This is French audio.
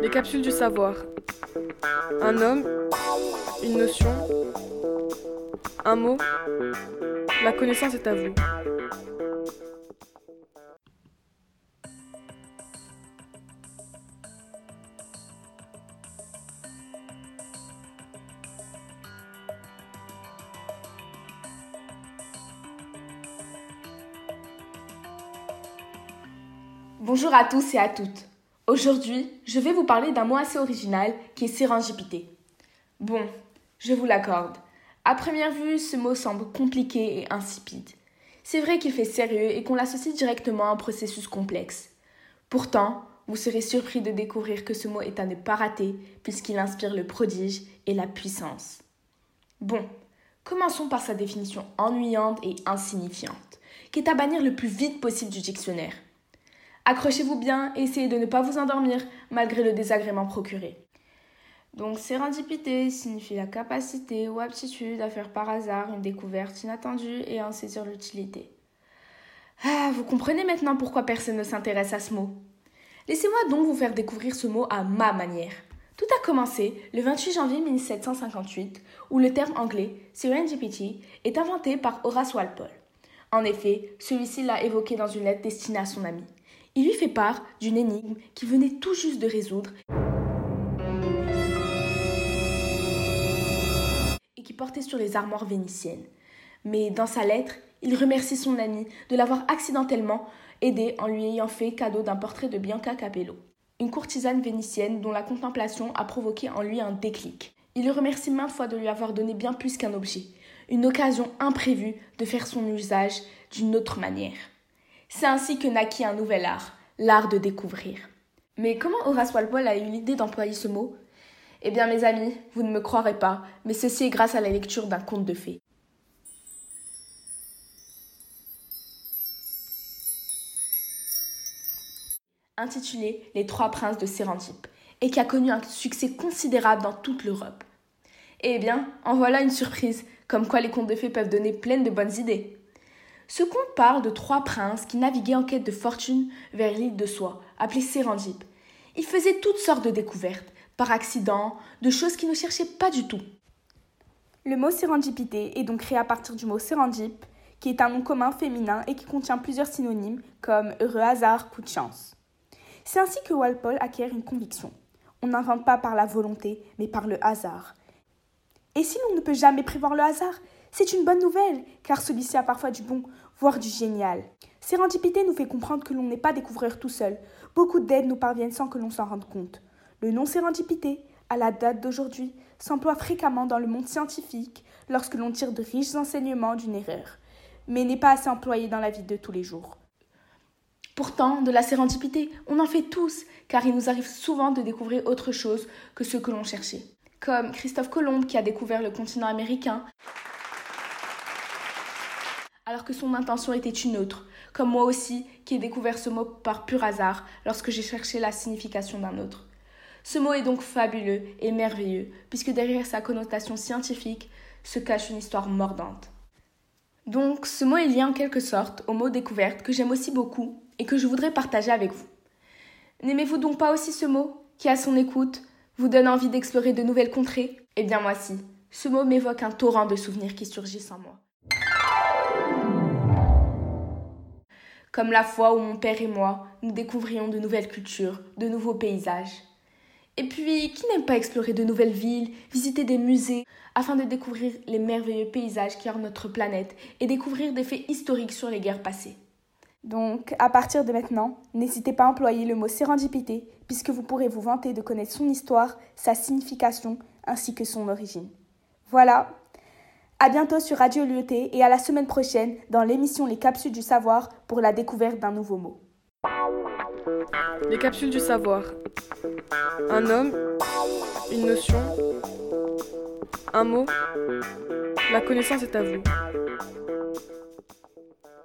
Les capsules du savoir. Un homme, une notion, un mot. La connaissance est à vous. Bonjour à tous et à toutes. Aujourd'hui, je vais vous parler d'un mot assez original qui est sérendipité. Bon, je vous l'accorde. À première vue, ce mot semble compliqué et insipide. C'est vrai qu'il fait sérieux et qu'on l'associe directement à un processus complexe. Pourtant, vous serez surpris de découvrir que ce mot est à ne pas rater puisqu'il inspire le prodige et la puissance. Bon, commençons par sa définition ennuyante et insignifiante, qui est à bannir le plus vite possible du dictionnaire. Accrochez-vous bien essayez de ne pas vous endormir malgré le désagrément procuré. Donc sérendipité signifie la capacité ou aptitude à faire par hasard une découverte inattendue et à en saisir l'utilité. Ah, vous comprenez maintenant pourquoi personne ne s'intéresse à ce mot. Laissez-moi donc vous faire découvrir ce mot à ma manière. Tout a commencé le 28 janvier 1758, où le terme anglais serendipity est inventé par Horace Walpole. En effet, celui-ci l'a évoqué dans une lettre destinée à son ami. Il lui fait part d'une énigme qu'il venait tout juste de résoudre et qui portait sur les armoires vénitiennes. Mais dans sa lettre, il remercie son ami de l'avoir accidentellement aidé en lui ayant fait cadeau d'un portrait de Bianca Capello, une courtisane vénitienne dont la contemplation a provoqué en lui un déclic. Il le remercie maintes fois de lui avoir donné bien plus qu'un objet, une occasion imprévue de faire son usage d'une autre manière. C'est ainsi que naquit un nouvel art, l'art de découvrir. Mais comment Horace Walpole a eu l'idée d'employer ce mot? Eh bien, mes amis, vous ne me croirez pas, mais ceci est grâce à la lecture d'un conte de fées. intitulé Les Trois Princes de Sérantipe, et qui a connu un succès considérable dans toute l'Europe. Eh bien, en voilà une surprise, comme quoi les contes de fées peuvent donner plein de bonnes idées. Ce conte parle de trois princes qui naviguaient en quête de fortune vers l'île de Soie, appelée Sérendip. Ils faisaient toutes sortes de découvertes, par accident, de choses qu'ils ne cherchaient pas du tout. Le mot sérendipité est donc créé à partir du mot sérendip, qui est un nom commun féminin et qui contient plusieurs synonymes comme heureux hasard, coup de chance. C'est ainsi que Walpole acquiert une conviction. On n'invente pas par la volonté, mais par le hasard. Et si l'on ne peut jamais prévoir le hasard, c'est une bonne nouvelle, car celui-ci a parfois du bon, voire du génial. Sérendipité nous fait comprendre que l'on n'est pas découvreur tout seul. Beaucoup d'aides nous parviennent sans que l'on s'en rende compte. Le nom sérendipité, à la date d'aujourd'hui, s'emploie fréquemment dans le monde scientifique lorsque l'on tire de riches enseignements d'une erreur, mais n'est pas assez employé dans la vie de tous les jours. Pourtant, de la sérendipité, on en fait tous, car il nous arrive souvent de découvrir autre chose que ce que l'on cherchait. Comme Christophe Colomb qui a découvert le continent américain, alors que son intention était une autre, comme moi aussi qui ai découvert ce mot par pur hasard lorsque j'ai cherché la signification d'un autre. Ce mot est donc fabuleux et merveilleux, puisque derrière sa connotation scientifique se cache une histoire mordante. Donc, ce mot est lié en quelque sorte au mot découverte que j'aime aussi beaucoup et que je voudrais partager avec vous. N'aimez-vous donc pas aussi ce mot, qui à son écoute vous donne envie d'explorer de nouvelles contrées? Eh bien moi si, ce mot m'évoque un torrent de souvenirs qui surgissent en moi. Comme la fois où mon père et moi, nous découvrions de nouvelles cultures, de nouveaux paysages. Et puis, qui n'aime pas explorer de nouvelles villes, visiter des musées, afin de découvrir les merveilleux paysages qui ornent notre planète et découvrir des faits historiques sur les guerres passées Donc, à partir de maintenant, n'hésitez pas à employer le mot sérendipité, puisque vous pourrez vous vanter de connaître son histoire, sa signification, ainsi que son origine. Voilà, à bientôt sur Radio Lyoté et à la semaine prochaine dans l'émission Les Capsules du Savoir pour la découverte d'un nouveau mot. Les Capsules du Savoir. Un homme, une notion, un mot. La connaissance est à vous.